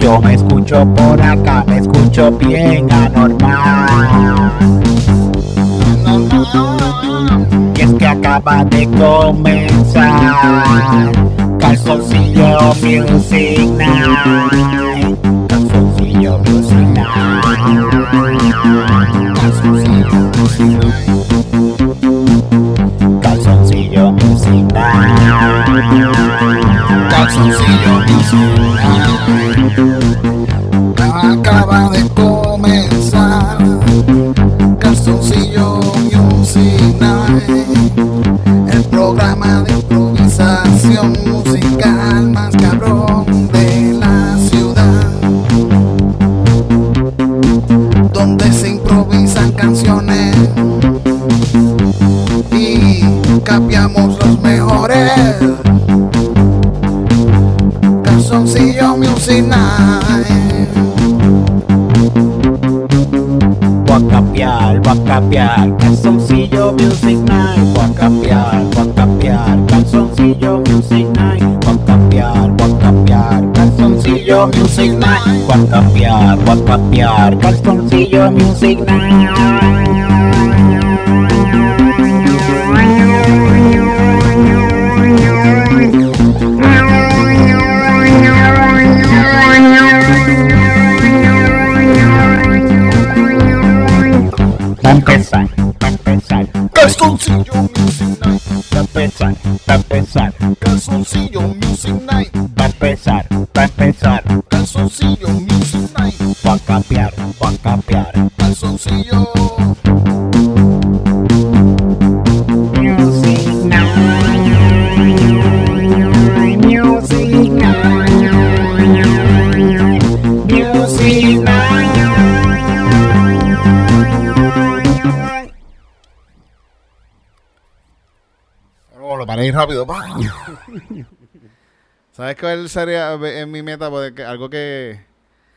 Yo me escucho por acá, me escucho bien anormal. Y es que acaba de comenzar Calzoncillo Music Night. Calzoncillo Music Night. Calzoncillo Music Night. Calzoncillo Music Acaba de comenzar. Calzoncillo Music el programa de improvisación musical más cabrón de la ciudad, donde se improvisan canciones. Y capiamos Calzoncillo Music Night. Voy a capiar, voy a capiar, calzoncillo music night. Voy a capiar, voy a capiar, calzoncillo music night. A capiar, voy a capiar, calzoncillo music night. A capiar, voy a capiar, calzoncillo music. Calzoncillo Music Night. va a empezar, va a empezar, Calzoncillo Music Night. Rápido. ¿Sabes cuál sería en mi meta? Poder que- algo que,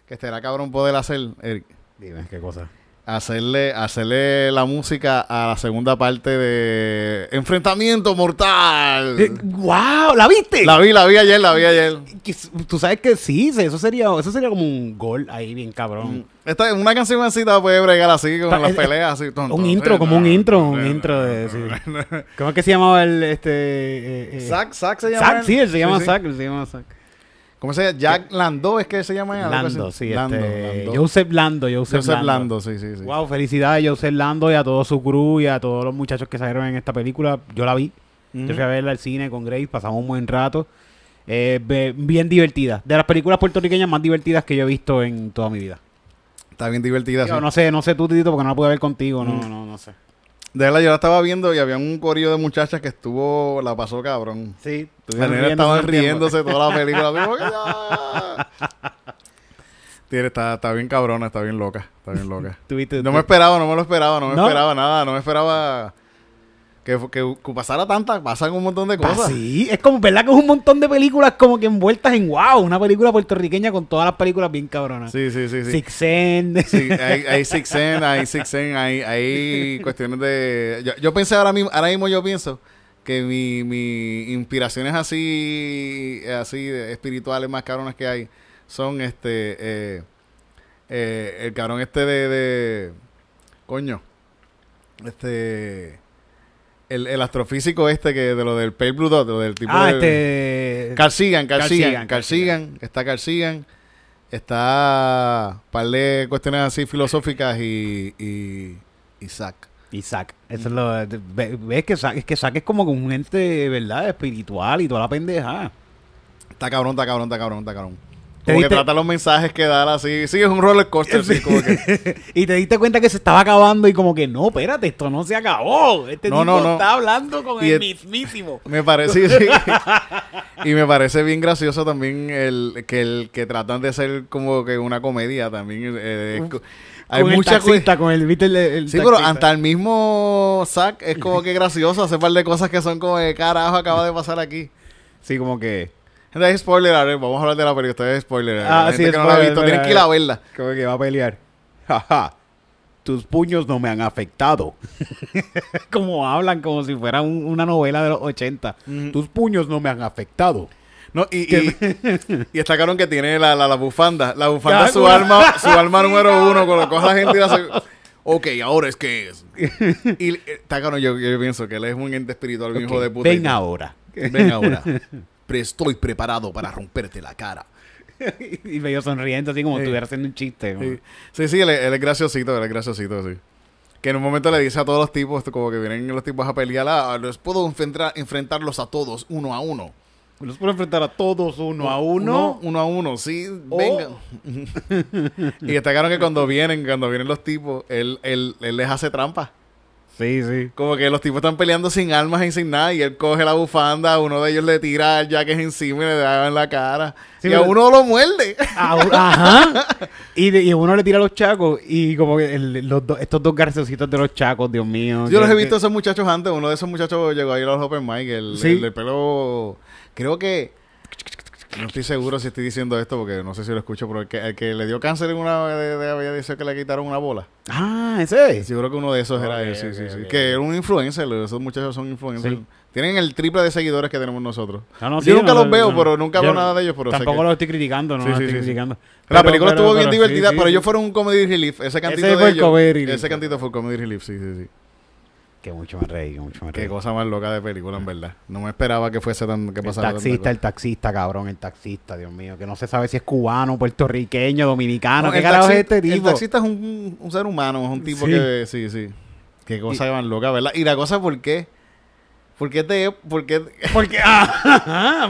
que estará cabrón poder hacer, Eric. Dime, ¿qué cosa? Hacerle, hacerle la música a la segunda parte de Enfrentamiento Mortal. ¡Wow! ¿La viste? La vi, la vi ayer, la vi ayer. Tú sabes que sí, sí, eso sería, eso sería como un gol ahí bien cabrón. Esta es una canción así te puede bregar así con Ta- las es- peleas así. ton, Un ton, intro, eh, como un intro, un intro de... sí. ¿Cómo es que se llamaba el, este... eh, eh? Zack, Zack se llama. Zack, sí, él se llama sí. Zack, él se llama Zack. ¿Cómo se llama? Jack Lando es que se llama. así? Lando, sí, Lando, este... Lando. Joseph Lando, Joseph, Joseph Lando. Lando, sí, sí, sí. Wow, felicidades a Joseph Lando y a todo su crew y a todos los muchachos que salieron en esta película. Yo la vi. Yo fui a verla al cine con Grace, pasamos un buen rato. Eh, bien divertida. De las películas puertorriqueñas más divertidas que yo he visto en toda mi vida. Está bien divertida. Yo sí. no sé, no sé tú, Titito, porque no la pude ver contigo. No, Mm. no, no sé. De verdad, yo la estaba viendo y había un corillo de muchachas que estuvo, la pasó cabrón. Sí, La nena estaba riéndose toda la película. Ya. Tiene, está, está bien cabrona, está bien loca. Está bien loca. ¿Tuviste, No me esperaba, no me lo esperaba, no me ¿No? esperaba nada, no me esperaba que, que, que pasara tanta, pasan un montón de Ah, cosas. sí, es como, ¿verdad? Que es un montón de películas como que envueltas en wow, una película puertorriqueña con todas las películas bien cabronas. Sí, sí, sí. sí. Six Sense. Sí, hay, hay Six Sense, hay Six Sense, hay, hay cuestiones de... Yo, yo pensé ahora mismo, ahora mismo yo pienso que mi, mi inspiraciones así, así espirituales más cabronas que hay son este, eh, eh, el cabrón este de, de coño, este, el, el astrofísico este que de lo del Pale Blue Dot, de lo del tipo ah, de... este... Carl Sagan, Carl Carl Sagan, Sagan, Carl Sagan, está Carl Sagan, está par de cuestiones así filosóficas y, y, Zack. Isaac. Eso es lo. ve- Ves que Zack, es que Zack es como un ente, ¿verdad? Espiritual y toda la pendeja. Está cabrón, está cabrón, está cabrón, está cabrón. ¿Te Como que diste- trata los mensajes que da así. Sí, es un roller coaster, así como que... y te diste cuenta que se estaba acabando y como que no, espérate, esto no se acabó. Este No, tipo no, no. está hablando con Y el mismísimo. Me parece, sí. y me parece bien gracioso también el que el que tratan de hacer como que una comedia también. eh, hay con mucha taxista, con el, ¿viste? El, el Sí, pero hasta el mismo Zack es como que gracioso hacer par de cosas que son como de carajo acaba de pasar aquí. Sí, como que. Gente, es spoiler, a ver, vamos a hablar de la película, esto es spoiler. Ah, la sí, gente que no la ha visto, tienen que ir a verla. Como que va a pelear. Jaja. tus puños no me han afectado. como hablan, como si fuera un- una novela de los 80. Tus puños no me han afectado. No, y, y, y está cabrón que tiene la, la, la bufanda. La bufanda es su güey. arma, su arma número uno. Cuando coge a la gente y hace. Ok, ahora es que es. Y eh, está cabrón, yo, yo pienso que él es un ente espiritual, un hijo de puta. Ven ahora. Ven ahora. Estoy preparado para romperte la cara. y medio sonriendo, así como Sí. estuviera haciendo un chiste. Sí, sí, sí, él, es- él es graciosito, él es graciosito, sí. Que en un momento le dice a todos los tipos, como que vienen los tipos a pelear, ah, los puedo enfrentar, enfrentarlos a todos, uno a uno. Los puedo enfrentar a todos uno a Uno, uno. uno a uno, sí, Oh. venga. y destacaron que cuando vienen, cuando vienen los tipos, él, él, él les hace trampa. Sí, sí. Como que los tipos están peleando sin armas y sin nada, y él coge la bufanda, uno de ellos le tira el jacket encima y le da en la cara. Sí, y a uno lo muerde. Ajá. Y, de- y uno le tira a los chacos y como que el- los do- estos dos garcecitos de los chacos, Dios mío. Yo los he visto a esos muchachos antes. Uno de esos muchachos llegó a ir a los Open Mic. El, Sí. el del pelo. Creo que. No estoy seguro si estoy diciendo esto porque no sé si lo escucho, pero el que, el que le dio cáncer en una de, de- había dicho que le quitaron una bola. Ah, ese. Sí, yo creo que uno de esos era él. Sí, sí, sí. Que era un influencer. Esos muchachos son influencers. Sí. Tienen el triple de seguidores que tenemos nosotros. No, no, yo sí, nunca no, los veo, no. pero nunca veo nada de ellos. Pero Tampoco que- lo estoy criticando, no Sí, lo sí, estoy sí, sí. criticando. La película pero- estuvo bien pero divertida, sí, pero sí. ellos fueron un comedy relief. Ese cantito Ese fue el comedy relief. Ese cantito fue el comedy relief, sí, sí, sí. Que mucho me reí, que mucho me reí. Qué cosa más loca de película, en verdad. No me esperaba que fuese tan... que El pasara tanta taxista, el taxista, cabrón, el taxista, Dios mío, que no se sabe si es cubano, puertorriqueño, dominicano, No, ¿qué el carajo es este El tipo? taxista es un, un ser humano, es un tipo Sí. que... Sí, sí. Qué cosa más loca, ¿verdad? Y la cosa, ¿por qué? ¿Por qué de, por qué, ¿Por qué?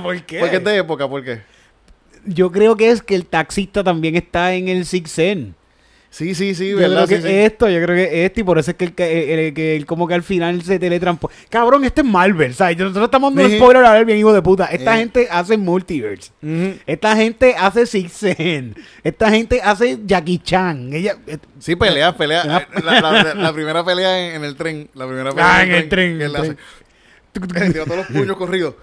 ¿por qué? por qué de época? ¿Por qué? Yo creo que es que el taxista también está en el Six Sen. Sí, sí, sí, Yo ¿verdad? creo que Sí, sí. esto, yo creo que esto, y por eso es que el, que- el- el- como que al final se teletransporta. Cabrón, este es Marvel, ¿sabes? Nosotros estamos dando un spoiler a ver, bien hijo de puta. Esta Eh. gente hace multiverse. Esta gente hace Six Sen. Esta gente hace Jackie Chan. Ella, eh, Sí, pelea, pelea. Ah. La, la- la primera pelea en, en el tren. La primera pelea Ah, en el tren, hace- tren. Tiró todos los puños corridos.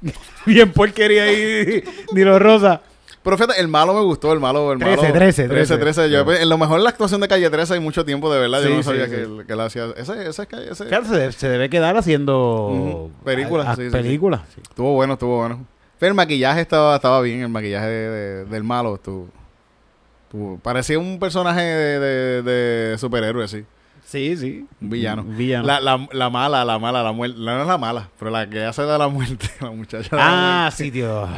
bien porquería ahí, Dilo Rosa. Pero fíjate, el malo me gustó, el malo, el 13, malo. 13, 13, 13. Yo, Sí. en lo mejor la actuación de Calle 13 hay mucho tiempo, de verdad. Yo no sabía sí. que, que él hacía. Ese, ese se, debe- se debe quedar haciendo Ujú. Películas, a- a- películas. Estuvo bueno, estuvo bueno. Pero el maquillaje estaba, estaba bien, el maquillaje de- de- del malo estuvo, estuvo- Parecía un personaje de, de- superhéroe, sí. Sí, sí. Un villano. Villano. La, la, la mala, la mala, la muerte. No es la mala, pero la que hace de la muerte, la muchacha. de la ah, sí. Dios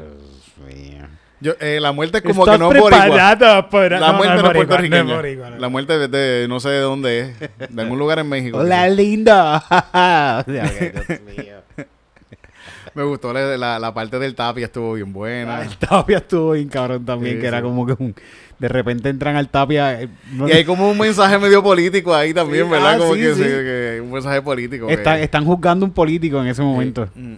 mío. Yo, eh, la muerte es como ¿Estás que no es boricua. para- La muerte no es boricua, puertorriqueña. no es boricua, no. La muerte es de no sé de dónde es. De algún lugar en México. Hola, linda. Me gustó la, la, la parte del tapia, estuvo bien buena. El Tapia estuvo bien cabrón también, Sí, que era como que un... De repente entran al Tapia... eh, no- Y hay como un mensaje medio político ahí también, Sí, ¿verdad? ah, como que, que un mensaje político. que- están, juzgando un político en ese momento. Mm.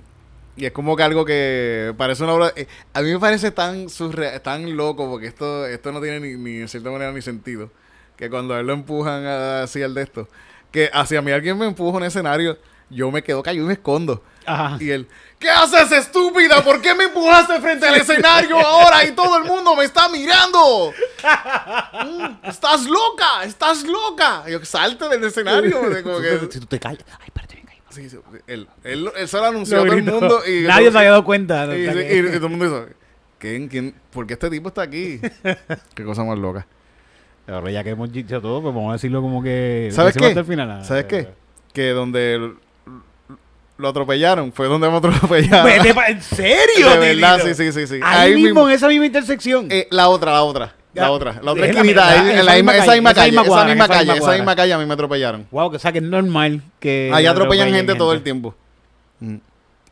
Y es como que algo que parece una obra... eh, a mí me parece tan surre- tan loco, porque esto esto no tiene ni, ni en cierta manera ni sentido, que cuando a él lo empujan a- así al de esto, que hacia mí alguien me empuja en un escenario, yo me quedo callado y me escondo. Ajá. Y él, ¿qué haces, estúpida? ¿Por qué me empujaste frente al escenario ahora y todo el mundo me está mirando? Mm, estás loca, estás loca. Y yo, salte del escenario. como que- Si tú te callas... Ay, espérate, me callo. Sí, sí, él, él, él se lo anunció a Lo todo el mundo. Y Nadie se había dado cuenta. Y, todo el mundo dice, ¿quién, quién, ¿por qué este tipo está aquí? Qué cosa más loca. Ahora ya que hemos dicho todo, pues vamos a decirlo como que... ¿Sabes qué? hasta el final. Ah, ¿Sabes qué? Que donde lo atropellaron fue donde me atropellaron. ¿En serio? De verdad, Dilito? sí, sí, sí, sí. Ahí, mismo, en esa misma intersección. Eh, la otra, la otra. La otra. La otra esquinita. esa en la misma, misma esa misma calle, esa misma Esa cuadra, misma esa calle. misma Esa misma calle a mí me atropellaron. Wow, que o sea que es normal que... Ahí atropellan atropellen gente todo el tiempo. Mm.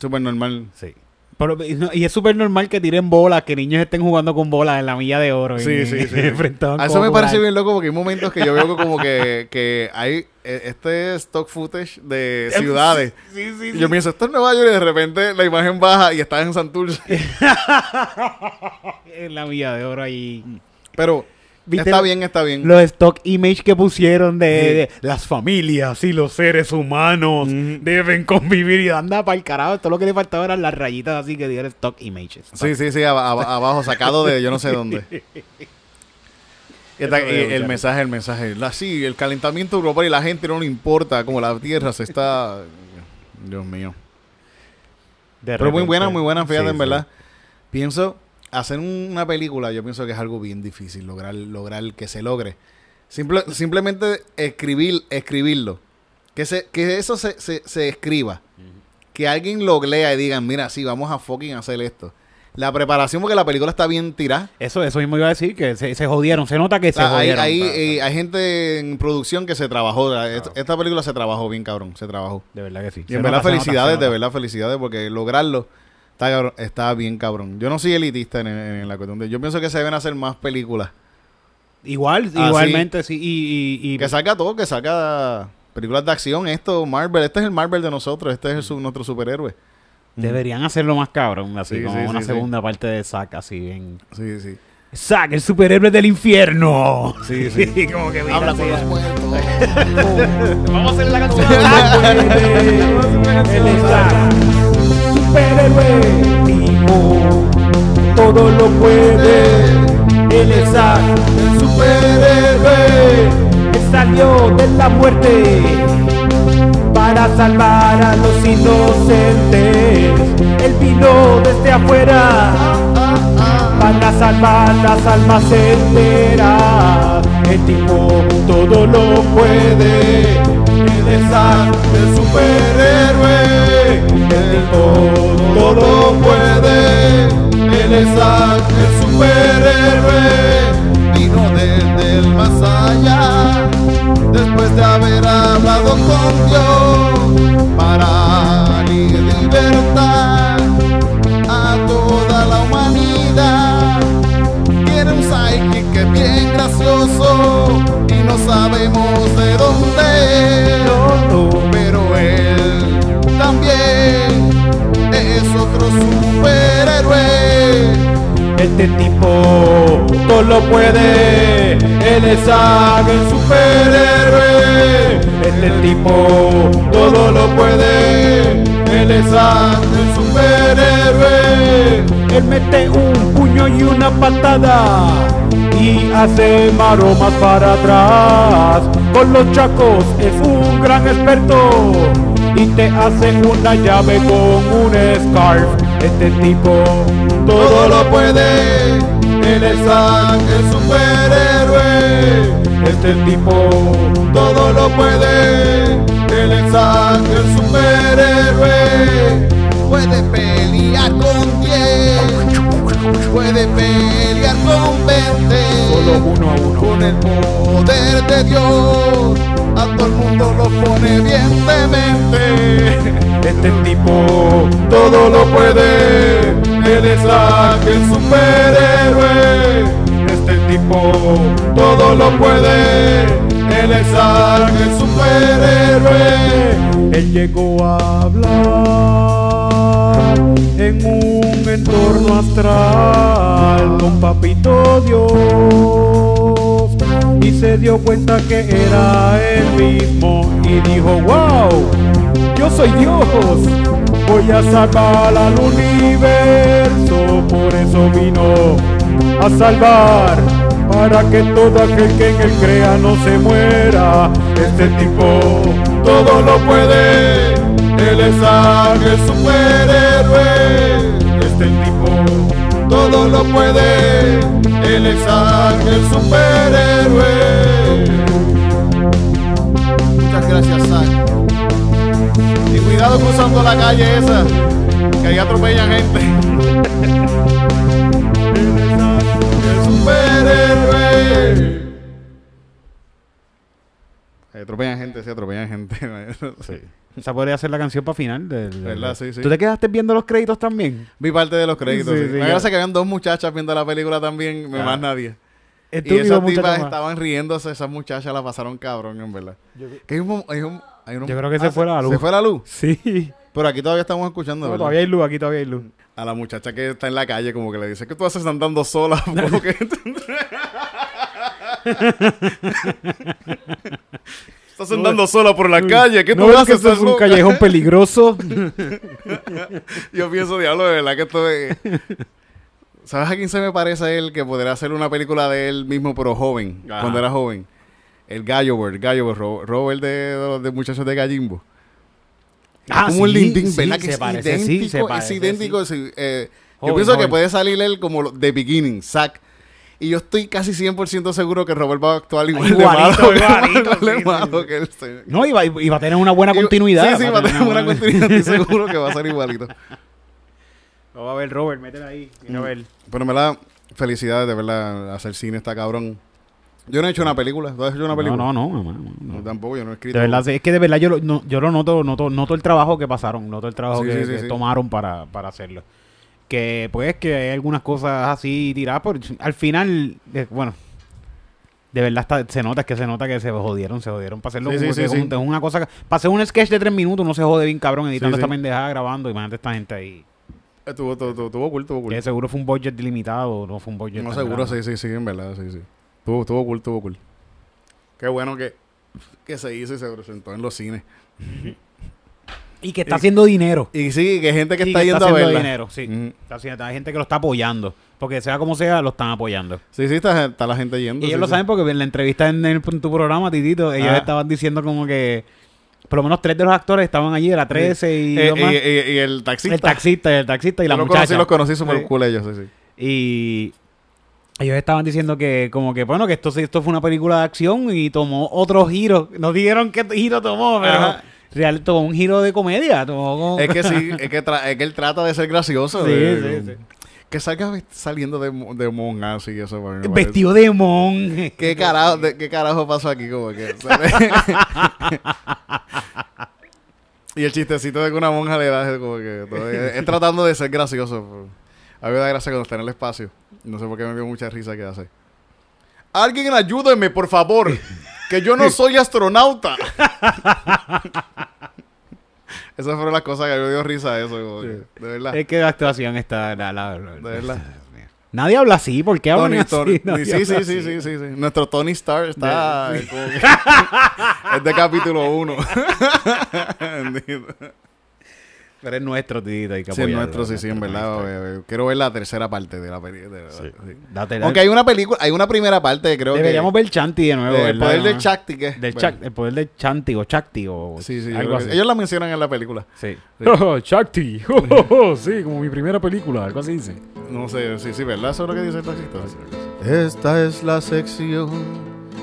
Súper normal. Sí. Pero, y no- y es súper normal que tiren bolas, que niños estén jugando con bolas en la milla de oro. Sí, sí, sí. A eso me parece bien loco porque hay momentos que yo veo que como que, que hay eh, este stock footage de ciudades. Sí, sí, Y sí. yo pienso, esto es Nueva York y de repente la imagen baja y estás en Santurce. En la milla de oro ahí. Pero ¿Viste está lo- bien, está bien. Los stock image que pusieron de, Sí. de las familias y los seres humanos deben convivir y anda para el carajo. Todo lo que le faltaba eran las rayitas así que dieron stock images. Sí, sí, sí, aba- aba- abajo, sacado de yo no sé dónde. Está- y el mensaje, el mensaje. La, sí, el calentamiento global y la gente no le importa como la Tierra se está... Dios mío. De Pero muy buena, muy buena, fíjate, Sí, en sí. verdad. Pienso, hacer una película, yo pienso que es algo bien difícil, lograr, lograr que se logre. Simple- simplemente escribir, escribirlo. Que, se, que eso se, se, se escriba. Que alguien lo lea y digan, mira, sí, vamos a fucking hacer esto. La preparación, porque la película está bien tirada. Eso, eso mismo iba a decir, que se, se jodieron. Se nota que se hay, jodieron. hay, pa- eh, hay gente en producción que se trabajó. Esta, esta película se trabajó bien, cabrón. Se trabajó. de verdad que sí. Y en nota, verdad, nota, felicidades, se de nota. verdad, felicidades, porque lograrlo está, cabrón- está bien cabrón. Yo no soy elitista en, en la cuestión de... Yo pienso que se deben hacer más películas. Igual, Ah, igualmente, sí. Y, y, y- Que salga todo, que salga películas de acción, esto, Marvel. Este es el Marvel de nosotros, este es el su- nuestro superhéroe. deberían hacerlo más cabrón. Así Sí, como sí, una sí, sí. segunda parte de Zack, así en. Sí, sí. Zack, el superhéroe del infierno. Sí, sí. como que mira, Habla con los muertos. Vamos a hacer la canción. Es Zack, superhéroe vivo, todo lo puede. Él es el superhéroe que salió de la muerte para salvar a los inocentes. Él vino desde afuera para salvar las almas enteras. El tipo todo lo puede. Él es el superhéroe. Tipo todo puede. Él es el superhéroe. Vino desde el más allá, después de haber hablado con Dios, para li- libertar a toda la humanidad. Quiere un sidekick que es bien gracioso y no sabemos de dónde, pero él también es otro superhéroe. Este tipo todo lo puede. Él es el superhéroe. Este tipo todo lo puede. Él es el superhéroe. Él mete un puño y una patada. Y hace maromas para atrás. Con los chacos es un gran experto. Y te hace una llave con un scarf. Este tipo todo lo puede. Él es Zack, el superhéroe. Este tipo todo lo puede. Él es Zack, el superhéroe. Puede pelear con 10, puede pelear con 20. Solo uno a uno. Con el poder de Dios, a todo el mundo lo pone bien demente. Este tipo todo lo puede. Él es Zack, el superhéroe. Este tipo todo lo puede. Él es Zack, el superhéroe. Él llegó a hablar en un entorno astral con Papito Dios. Y se dio cuenta que era él mismo y dijo, wow, yo soy Dios, voy a salvar al universo, por eso vino a salvar, para que todo aquel que en él crea no se muera. Este tipo todo lo puede, él es Zack, el Este tipo todo lo puede, él es Zack, el superhéroe. Muchas gracias, Zack. Y cuidado cruzando la calle esa, que ahí atropellan gente. El superhéroe. Atropellan gente, sí, atropellan gente. sí. Esa podría ser la canción para final. del- del- ¿Verdad? Sí, sí. ¿Tú te quedaste viendo los créditos también? Vi parte de los créditos. Sí, Sí, sí, Me gracia que habían dos muchachas viendo la película también, Ah. más nadie. Y esas tipas estaban riéndose, esas muchachas la pasaron cabrón, en verdad. Que hay un, hay un- hay un- Yo creo que se fue la luz. Se fue la luz. Sí. Pero aquí todavía estamos escuchando, todavía hay luz, aquí todavía hay luz. A la muchacha que está en la calle, como que le dice que tú haces andando sola. Estás andando sola por la calle. ¿Qué ¿No tú haces? que esto es un loca? callejón peligroso? Yo pienso, diablo, de verdad que esto es... ¿Sabes a quién se me parece él que podría hacer una película de él mismo, pero joven? Ajá. Cuando era joven. El Gallo el Gallo Ro- Robert de, de muchachos de Gallimbo. Ah, como un sí, lindín, sí, ¿verdad? se que es parece, sí, idéntico, es parece, idéntico. sí, eh, yo Joven, pienso que puede salir él como de beginning, Zack. Y yo estoy casi 100% seguro que Robert va a actuar igual Igualito, de malo, que- igualito, igual de sí, malo sí. que él. sí. No, y va, y va a tener una buena Y- continuidad. Sí, sí, va a tener una continuidad. Estoy seguro que va a ser igualito. Lo va a ver Robert, métela ahí. Mira a ver. Pero en verdad, felicidades, de verdad. Hacer cine está cabrón. Yo no he hecho una película. ¿Tú has hecho una película? No, no, no, mamá, no. No, tampoco, yo no he escrito. De verdad, es que de verdad yo lo, no, yo lo noto, noto, noto el trabajo que pasaron, noto el trabajo Sí, que, sí, sí, que sí. tomaron para, para hacerlo. Que pues que hay algunas cosas así tiradas, pero al final, eh, bueno, de verdad está- se nota, es que se nota que se jodieron, se jodieron para hacerlo. Sí, como sí, que sí, como sí. es una cosa, para hacer un sketch de tres minutos no se jode bien cabrón editando esta pendejada grabando, imagínate esta gente ahí. Estuvo, estuvo, estuvo cool, estuvo cool. Que seguro fue un budget limitado, no fue un budget No, seguro, grande. sí, sí, sí, en verdad, sí, sí. Estuvo, estuvo cool, estuvo cool. Qué bueno que, que se hizo y se presentó en los cines. Y que está haciendo dinero. Y sí, que gente que Y está que yendo a haciendo verla. dinero, sí. Está haciendo- hay gente que lo está apoyando. Porque sea como sea, lo están apoyando. Sí, sí, está, está la gente yendo. Y ellos sí, lo saben porque en la entrevista en, el- en tu programa, Titito, ellos Ah. estaban diciendo como que por lo menos tres de los actores estaban allí, era 13 y, Eh, dos más. y, y- y el taxista. el taxista, el taxista y la los muchacha. conocí, los conocí súper Sí. cool ellos, sí, sí. Y ellos estaban diciendo que como que bueno, que esto, esto fue una película de acción y tomó otro giro. No dijeron qué giro tomó, pero Ajá. Real tomó un giro de comedia. Tomó Es que sí, es que, es que él trata de ser gracioso. Sí, de- sí, sí. Que salga saliendo de, de monja así, eso para mí me parece- Vestido de monje. ¿Qué carajo, de- ¿Qué carajo pasó aquí? Como que, y el chistecito de que una monja le da es como que todo- es, es tratando de ser gracioso. A mí me da gracia cuando está en el espacio. No sé por qué me dio mucha risa que hace. Alguien ayúdeme, por favor. Que yo no soy astronauta. Esas fueron las cosas que me dio risa eso. que, de verdad. Es que la actuación está... la- la- la- De verdad. Nadie habla así, ¿por qué Tony, así? Tony- sí, habla sí, sí, así. sí, sí, sí. Nuestro Tony Stark está como que- es de capítulo 1. Pero es nuestro, Titito, hay que sí, es nuestro, sí, sí, en verdad. Quiero ver la tercera parte de la película. Sí. Aunque hay una película, hay una primera parte, creo Deberíamos que. ver Chanti de nuevo, eh, el poder del ¿no? Chakti, ¿qué? Del Chak- el poder del Chanti o Chakti o Sí, sí. algo así. Ellos la mencionan en la película. Sí. Sí. Chakti. sí, como mi primera película, algo así dice. No sé, sí, sí, ¿verdad? Eso es lo que dice el taxista. Esta es la sección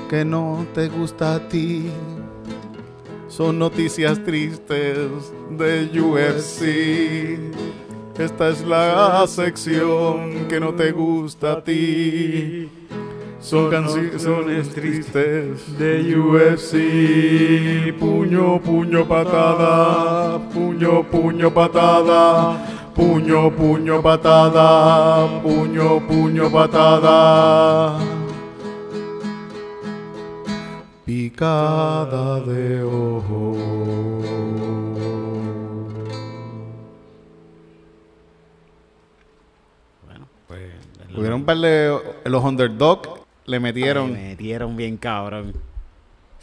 que no te gusta a ti. Son noticias tristes de UFC. Esta es la sección que no te gusta a ti. Son canciones tristes de UFC. Puño, puño, patada. Puño, puño, patada. Puño, puño, patada. Puño, puño, patada. Picada de ojo. Bueno, pues... Hubieron un par de. Los underdog le Me metieron. metieron bien cabrón.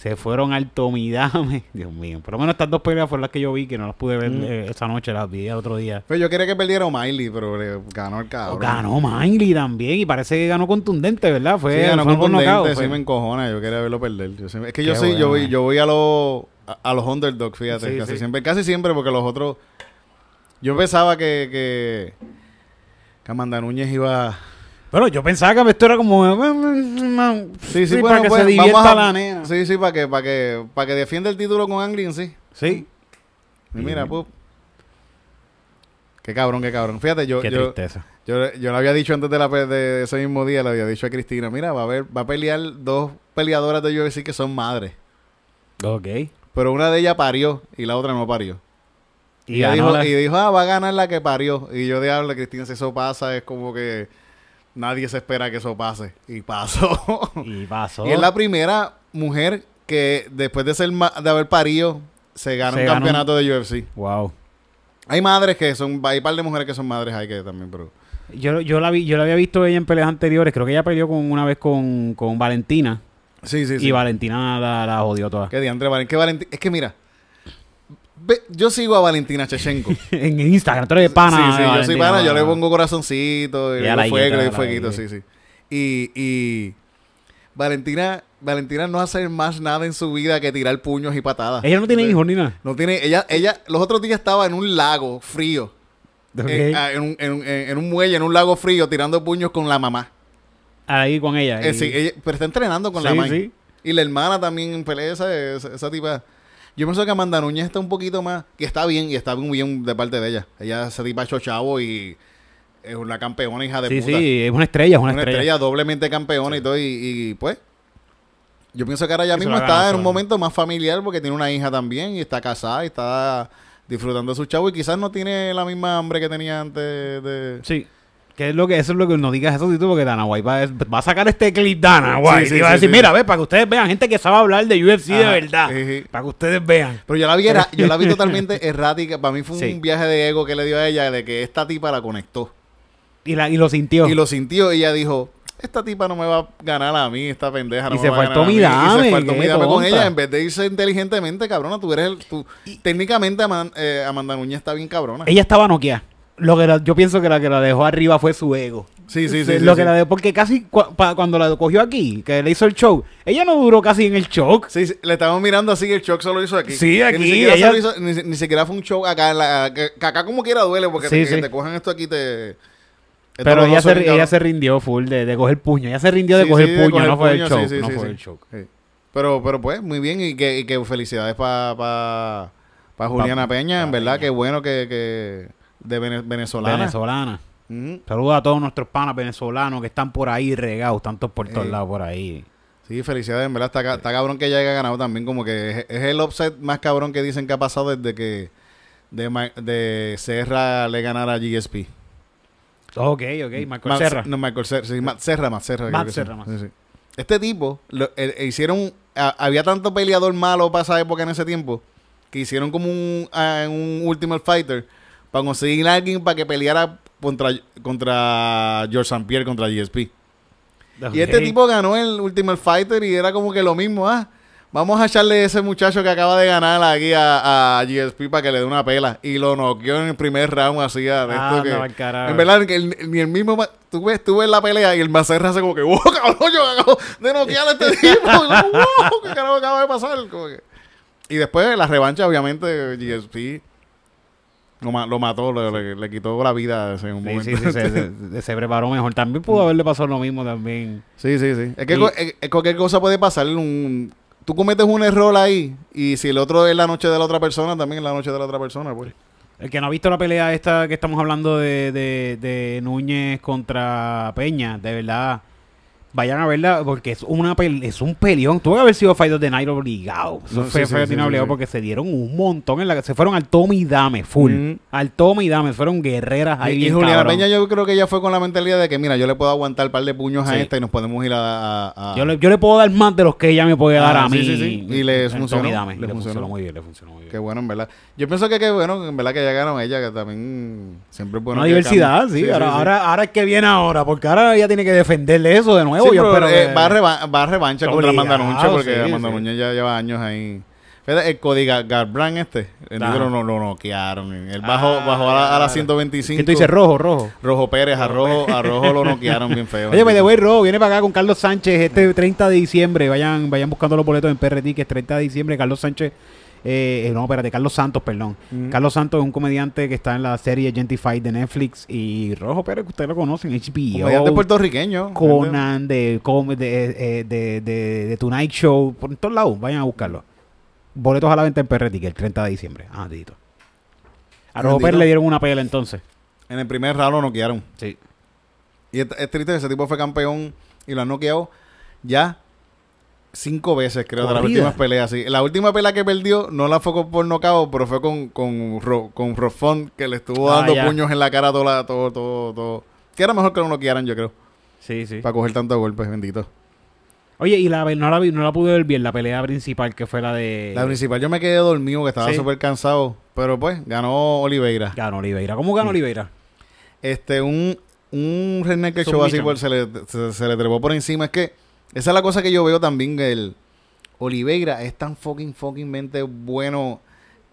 Se fueron al Tomidame. Dios mío. Por lo menos estas dos peleas fueron las que yo vi, que no las pude ver Mm. eh, esa noche, las vi el otro día. Pues yo quería que perdiera Miley, pero le ganó el cabrón. Ganó Miley también y parece que ganó contundente, ¿verdad? Fue, Sí, ganó fue contundente, sí fue. me encojona, yo quería verlo perder. Yo siempre- es que Qué yo sí, yo voy, yo voy a los a, a los underdogs, fíjate, Sí, casi sí. siempre, casi siempre porque los otros yo pensaba que que, que Amanda Núñez iba Bueno, yo pensaba que esto era como... Sí, sí, Sí, bueno, para que pues, se divierta a- la nena. Sí, sí, para que para que para que defienda el título con Anglin, sí. Sí. Y mira, pues Qué cabrón, qué cabrón. Fíjate, yo Qué yo, tristeza. yo yo le había dicho antes de la de ese mismo día, le había dicho a Cristina, mira, va a haber va a pelear dos peleadoras de UFC que son madres. Ok. Pero una de ellas parió y la otra no parió. Y, dijo, la- y dijo, ah, va a ganar la que parió. Y yo diablo, Cristina, si eso pasa, es como que nadie se espera que eso pase. Y pasó. y pasó. y es la primera mujer que después de ser de haber parido, se gana Se un campeonato de UFC. Wow. Hay madres que son, hay un par de mujeres que son madres, hay que también, pero. Yo, yo, la vi, yo la había visto ella en peleas anteriores. Creo que ella peleó con una vez con, con Valentina. Sí, sí, sí. Y Valentina la, la jodió toda. Que diantre, Valen- que Valentín- Es que mira, yo sigo a Valentina Chechenko. en Instagram, tú eres de pana. sí, sí, yo soy pana, yo le pongo corazoncito, y Y le fuego, le fueguito, sí, sí. Y, y Valentina, Valentina no hace más nada en su vida que tirar puños y patadas. Ella no tiene hijos ni nada. No tiene, ella, ella, los otros días estaba en un lago frío, Ok. en, ah, en un, en un- en un muelle, en un lago frío, tirando puños con la mamá. Ahí con ella. Eh, y- sí, ella- pero está entrenando con la mamá. sí. Y la hermana también pelea esa, esa, esa tipa. Yo pienso que Amanda Núñez está un poquito más, que está bien, y está muy bien de parte de ella. Ella se tipa hecho chavo y es una campeona, hija de sí, puta. sí, es una estrella, es una, una estrella. estrella. doblemente campeona y todo. Y, y, pues, yo pienso que ahora ya Eso mismo la está en un momento más familiar porque tiene una hija también y está casada y está disfrutando de su chavo y quizás no tiene la misma hambre que tenía antes de... Sí. Que es lo que, eso es lo que no digas eso, Tito, porque Dana White va, a- va a sacar este clip Dana White. sí, y va a sí, decir, sí. mira, ve, para que ustedes vean, gente que sabe hablar de UFC de verdad. sí, sí. Para que ustedes vean. Pero yo la vi, era- yo la vi totalmente errática. Para mí fue un Sí. viaje de ego que le dio a ella de que esta tipa la conectó. Y, la, y lo sintió. Y lo sintió y ella dijo, esta tipa no me va a ganar a mí, esta pendeja no Y me se va a ganar a Tommy mí". Dame, Y se qué Tommy Dame con ella en vez de irse inteligentemente, cabrona. Tú eres el... Tú, técnicamente Aman- eh, Amanda está bien cabrona. Ella estaba noqueada. Lo que la- yo pienso que la que la dejó arriba fue su ego. Sí, sí, sí. sí, lo sí. que la dejó, porque casi cua- pa- cuando la cogió aquí, que le hizo el show, ella no duró casi en el show. Sí, sí, le estamos mirando así el shock se lo hizo aquí. Sí, Que aquí, Ni siquiera, ella- hizo- ni, ni siquiera fue un show acá. la- que, que acá como quiera duele porque te, que te cojan esto aquí te... esto Pero ella se, ella se rindió full de, de coger puño. Ella se rindió de coger puño, coger no fue el sí, no fue el show. Sí. Pero, pero pues, muy bien y que, y que felicidades para pa, pa Juliana Peña, en verdad, que bueno que de vene- venezolana. Venezolana. Ujú. Saludos a todos nuestros panas venezolanos que están por ahí regados, tantos por todos Eh. lados por ahí. Sí, felicidades, en verdad, está, ca- está cabrón que ella haya ganado también, como que es, es el upset más cabrón que dicen que ha pasado desde que de, de Serra le ganara a GSP. Ok, ok, Michael Serra. No, Michael Serra, sí, Matt Serra, Matt Serra. creo Matt que sí. Serra, Matt. Sí, sí. Este tipo, lo- eh, eh, hicieron, a- había tanto peleador malo para esa época en ese tiempo, que hicieron como un, ah, un Ultimate Fighter para conseguir a alguien para que peleara contra, contra George St. Pierre, contra GSP. Y este tipo ganó el Ultimate Fighter y era como que lo mismo, ah. Vamos a echarle a ese muchacho que acaba de ganar aquí a, a GSP para que le dé una pela. Y lo noqueó en el primer round así a de esto Anda que-. En verdad, el- ni el mismo... Tú ves, tú ves la pelea y el Macerra hace como que... ¡Wow, cabrón! Yo acabo de noquear a este tipo. Y yo, ¡Wow! ¿Qué carajo acaba de pasar? Como que- Y después la revancha, obviamente, GSP lo, lo mató, le, le- le quitó la vida en un Sí, momento. sí, sí, se, se- se preparó mejor. También pudo haberle pasado lo mismo también. Sí, sí, sí. Es que Y- cualquier cosa puede pasar. Un, tú cometes un error ahí y si el otro es la noche de la otra persona, también es la noche de la otra persona, pues. El que no ha visto la pelea esta que estamos hablando de, de, de Núñez contra Peña, de verdad, vayan a verla porque es una pel- es un peleón. Tuvo que haber sido Fight of the Night obligado. Eso No, fue sí, obligado sí. porque se dieron un montón en la que se fueron al tome y dame, full. Mm. Al tome y dame, fueron guerreras ahí. y, y bien Juliana. Peña yo creo que ella fue con la mentalidad de que, mira, yo le puedo aguantar un par de puños a esta y nos podemos ir a... a- a- yo, le, yo le puedo dar más de los que ella me puede dar Ah, a sí, mí. sí, sí. Y le funcionó, Tome y dame. le Le, funcionó. funcionó. muy bien, le funcionó muy bien. Qué bueno, en verdad. Yo pienso que qué bueno, en verdad que ya ganó ella, que también siempre es bueno. Una diversidad, sí. ahora, Ahora, ahora es que viene ahora, porque ahora ella tiene que defenderle eso de nuevo. Sí, yo pero, eh, va, a reva- va a revancha contra Obligado, Amanda Nunes porque sí, Amanda sí. Ya lleva años ahí. Fíjate, el Cody Gar- Garbrandt este, el Ajá. negro lo, lo noquearon. Él bajó, Ah, bajó a la, a la ya. 125. ¿Qué tú dices? Rojo, rojo. Rojo Pérez, a Rojo, a Rojo lo noquearon bien feo. Oye, pues de Rojo viene para acá con Carlos Sánchez este 30 de diciembre. Vayan vayan buscando los boletos en PRT, que es 30 de diciembre. Carlos Sánchez, eh, eh, no, espérate, Carlos Santos, perdón. Mm. Carlos Santos es un comediante que está en la serie Gentified de Netflix. Y Rojo Pérez, que ustedes lo conocen, HBO. Comediante puertorriqueño. Conan, de, de, eh, de, de, de Tonight Show, por todos lados, vayan a buscarlo. Boletos a la venta en que el 30 de diciembre. Ah, Tito. A Rojo. Pérez le dieron una pelea entonces. En el primer round lo noquearon. Sí. Y es, es triste que ese tipo fue campeón y lo han noqueado ya cinco veces, creo, de las últimas peleas. Sí. La última pelea que perdió no la fue con- por nocao, pero fue con, con, Ro- con Rofón, que le estuvo Ah, dando ya. puños en la cara todo, la- todo, todo, todo. Que era mejor que lo noquearan, yo creo, Sí, sí. para coger tantos golpes, bendito. Oye, y la, no, la, no la pude ver bien, la pelea principal que fue la de... La principal, yo me quedé dormido, que estaba Sí. súper cansado, pero pues ganó Oliveira. Ganó Oliveira. ¿Cómo ganó Oliveira? Este, un, un redneck que show así por, se, le, se, se le trepó por encima. Es que esa es la cosa que yo veo también. El Oliveira es tan fucking fucking mente bueno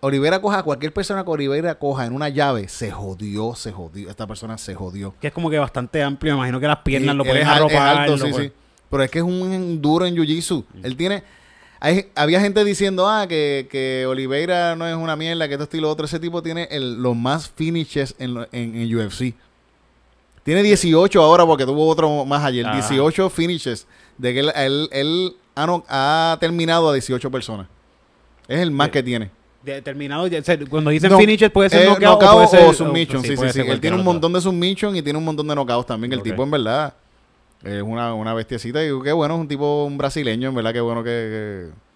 Olivera coja, cualquier persona que Olivera coja en una llave, se jodió, se jodió. Esta persona se jodió. Que es como que bastante amplio. Me imagino que las piernas Y lo pueden arropar. alto, sí, sí. Pero es que es un duro en Jiu-Jitsu. Él tiene... hay- había gente diciendo, ah, que, que Oliveira no es una mierda, que esto y lo otro. Ese tipo tiene el- los más finishes en, en, en UFC. Tiene 18 ahora porque tuvo otro más ayer. Ah. 18 finishes. De que él, él, él ha, no- ha terminado a 18 personas. Es el más Sí. que tiene. Determinado. ya- o sea, Cuando dicen No, finishes puede ser eh, knockout, knockout o, puede ser, o submission. sí, sí, sí. Él tiene un montón de submission y tiene un montón de knockouts también. El tipo, en verdad, es una, una bestiecita. Y qué bueno, es un tipo, un brasileño, en verdad, qué bueno que... que...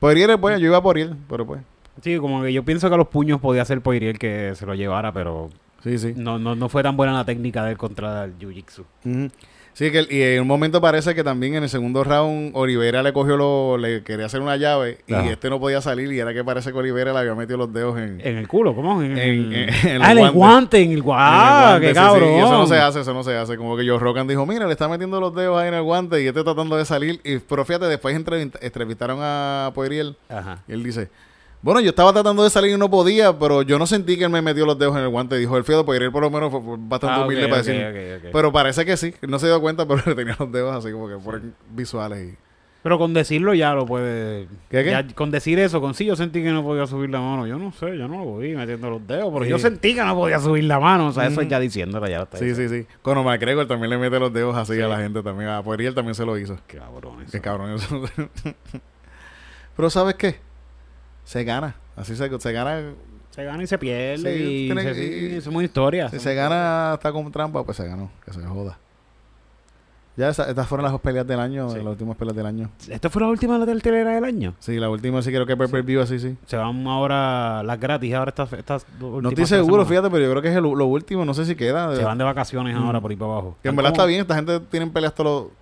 Poirier, pues, yo iba por él, pero pues... Sí, como que yo pienso que a los puños podía ser Poirier que se lo llevara, pero Sí, sí. no, no, no fue tan buena la técnica de él contra el Jiu-Jitsu. Sí, que y en un momento parece que también en el segundo round Olivera le cogió lo, le quería hacer una llave y este no podía salir y era que parece que Olivera le había metido los dedos en, ¿En el culo? ¿Cómo? En, En- en- en ah, el en el guante. en el guante. en el ¡Ah, guante, qué sí, sí, cabrón! y eso no se hace, eso no se hace. Como que Joe Rogan dijo, mira, le está metiendo los dedos ahí en el guante y este tratando de salir. Y, pero fíjate, después entrevist- entrevistaron a Poirier Ajá. y él dice, bueno, yo estaba tratando de salir y no podía, pero yo no sentí que él me metió los dedos en el guante. Dijo el fíjate, Poirier por lo menos fue, bastante Ah, humilde para ok, decir. Pero parece que sí, no se dio cuenta, pero le tenía los dedos así como que fueron visuales. Y... Pero con decirlo ya lo puede. ¿Qué, qué? ya con decir eso, con sí, yo sentí que no podía subir la mano. Yo no sé, yo no lo vi metiendo los dedos, pero Sí. yo sentí que no podía subir la mano. O sea, eso es ya diciéndolo, ya lo está Sí, diciendo. sí, sí. Conor McGregor también le mete los dedos así a la gente también. A Poirier también se lo hizo. Qué cabrón eso. Qué cabrón eso. Pero ¿sabes qué? Se gana. Así se, se gana. Se gana y se pierde. Sí, y tiene se, sí, es una historia. Si se gana hasta con trampa, pues se ganó. Que se joda. Ya esa- estas fueron las dos peleas del año, Sí. las últimas peleas del año. ¿Esta fue la última de la telera del año? Sí, la última sí creo que pay per view así, sí. Se van ahora las gratis, ahora estas, estas No estoy seguro, fíjate, pero yo creo que es el- lo último, no sé si queda. Se van de vacaciones ahora Mm. por ahí para abajo. Que en verdad está bien, esta gente tienen peleas todos los...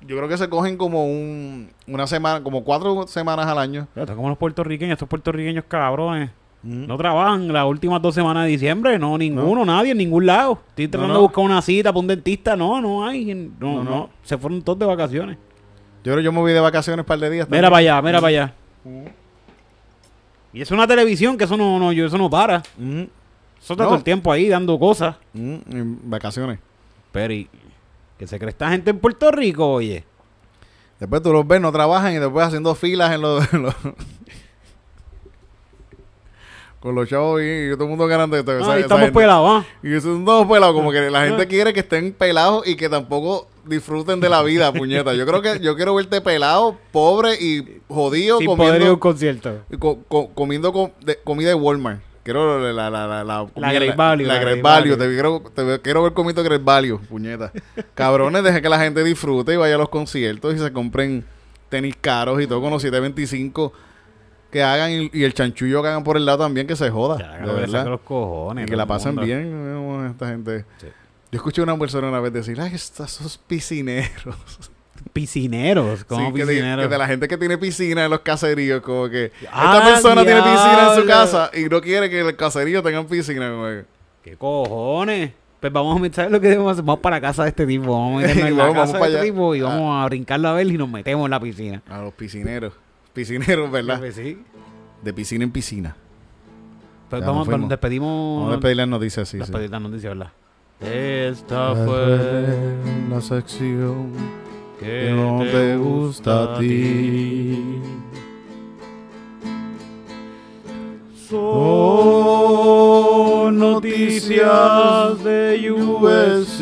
Yo creo que se cogen como un, una semana, como cuatro semanas al año. Están como los puertorriqueños, estos puertorriqueños cabrones. No trabajan las últimas dos semanas de diciembre, no, ninguno, nadie, en ningún lado. Estoy tratando no. de buscar una cita para un dentista, no, no hay, no, No. Se fueron todos de vacaciones. Yo creo que yo me voy de vacaciones un par de días. Mira para allá, mira para allá. Y es una televisión que eso no, no, yo, eso no para. Mm, Eso está todo el tiempo ahí dando cosas. mm, en vacaciones. Pero y, que se cree esta gente en Puerto Rico, oye. Después tú los ves, no trabajan y después haciendo filas en los... en los- con los chavos y, y todo el mundo ganando. Esa, Ah, esa ahí estamos gente. pelados, ¿ah? Y eso es todos pelados, como que la gente Ah. quiere que estén pelados y que tampoco disfruten de la vida, puñeta. Yo creo que yo quiero verte pelado, pobre y jodido Sin poder ir a un comiendo, concierto. y co- co- comiendo de- comida de Walmart. Quiero la, la, la, la, comida- Great Value, La, la Great Value. Te quiero, te quiero ver comiendo Great Value, puñeta. Cabrones, dejen que la gente disfrute y vaya a los conciertos y se compren tenis caros y todo con los 725 que hagan y, y el chanchullo que hagan por el lado también que se joda. De que le verdad. los cojones. Y que la pasen mundo. bien esta gente. Sí. Yo escuché a una persona una vez decir, ay, estos esos piscineros. Piscineros, como Sí, que, de, piscineros. que de la gente que tiene piscina en los caseríos, como que Ah, esta persona tiene piscina en su casa y no quiere que el caserío tengan piscina. como que- ¿Qué cojones? Pues vamos a meter lo que debemos hacer. Vamos para la casa de este tipo. Vamos a meternos en la Vamos, para de este allá. tipo y vamos a brincarlo a ver y nos metemos en la piscina. A los piscineros. Piscineros, ¿verdad? Pues sí. De piscina en piscina. Pues Ya vamos, despedimos. Vamos a despedir las noticias, sí. sí. despedir las noticias, ¿verdad? Esta fue la sección que no te gusta a ti. Son noticias de UFC.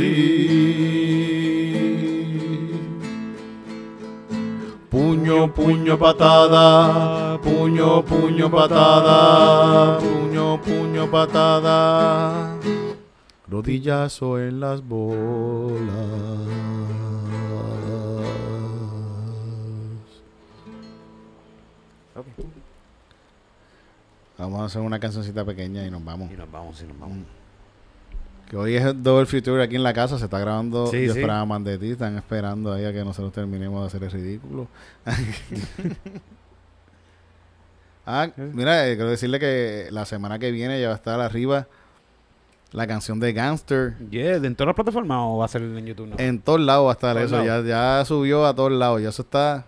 Puño, puño, patada. Puño, puño, patada. Puño, puño, patada. Rodillazo en las bolas. Vamos a hacer una cancioncita pequeña y nos vamos. Y nos vamos, y nos vamos. Que hoy es Double Future aquí en la casa, se está grabando Sí, sí. esperaba más de ti, están esperando ahí a que nosotros terminemos de hacer el ridículo. ah, mira, eh, quiero decirle que la semana que viene ya va a estar arriba la canción de Gangster. Yeah, ¿En todas las plataformas o va a ser en YouTube? No? En todos lados va a estar eso, ya, ya subió a todos lados, ya eso está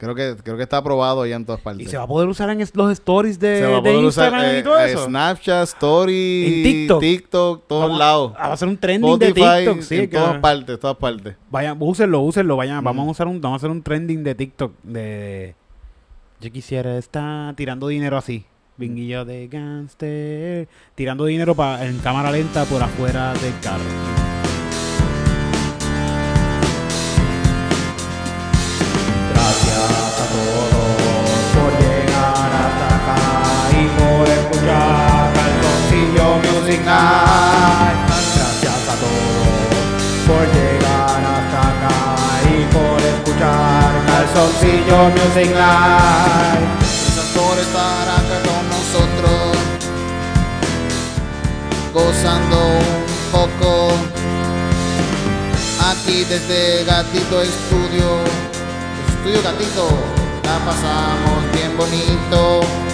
Creo que, creo que está aprobado ya en todas partes. Y se va a poder usar en los stories de, Se va a de poder usar, Instagram eh, y todo eh, eso. Snapchat, Story, TikTok. TikTok, todos Vamos lados. a hacer un trending de TikTok, sí, en que- todas partes, todas partes. Vayan, úsenlo, úsenlo, vayan, Mm. vamos a usar un, vamos a hacer un trending de TikTok de yo quisiera estar tirando dinero así. Vinguillo de gangster, tirando dinero pa- en cámara lenta por afuera del carro. Gracias a todos por llegar hasta acá y por escuchar Calzoncillo Music Night. Gracias por estar acá con nosotros, gozando un poco. Aquí desde Gatito Estudio, Estudio Gatito, la pasamos bien bonito.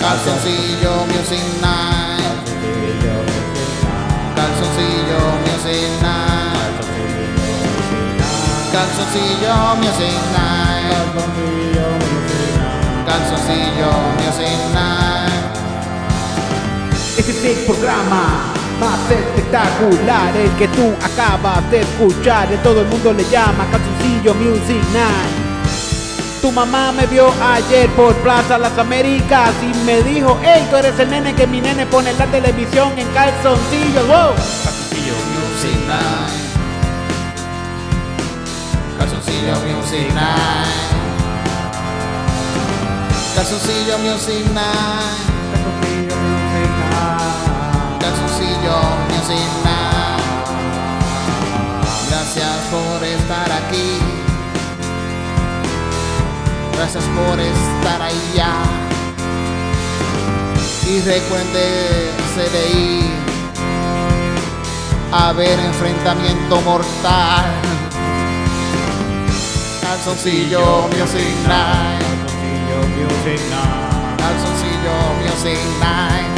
Calzoncillo Music Night, Calzoncillo Music Night, Calzoncillo Music Night. Calzoncillo Music Night. Este programa más espectacular, el que tú acabas de escuchar. El todo el mundo le llama Calzoncillo Music Night. Tu mamá me vio ayer por Plaza Las Américas y me dijo, hey, tú eres el nene que mi nene pone en la televisión en calzoncillos. ¡Wow! Calzoncillo Music Night. Calzoncillo Music Night. Calzoncillo Music Night. Calzoncillo Music Night. Calzoncillo Music Night. Gracias por estar allá. Y recuerde CDI. A ver enfrentamiento mortal. Calzoncillo Music Night. Calzoncillo Music Night. Calzoncillo Music Night.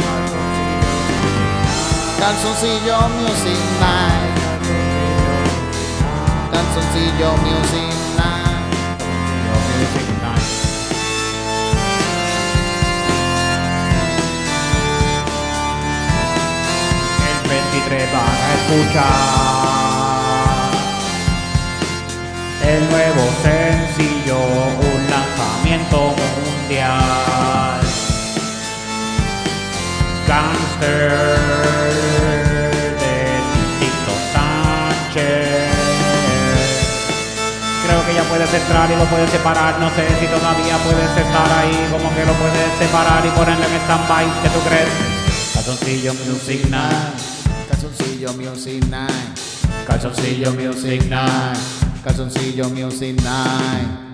Calzoncillo Music Night. Calzoncillo Music Night. 23 van a escuchar el nuevo sencillo, un lanzamiento mundial. Gangster que ya puedes entrar y lo puedes separar. No sé si todavía puedes estar ahí, como que lo puedes separar y ponerle en stand-by. ¿Qué tú crees? Calzoncillo Music Night. Calzoncillo Music Night. Calzoncillo Music Night. Calzoncillo Music Night.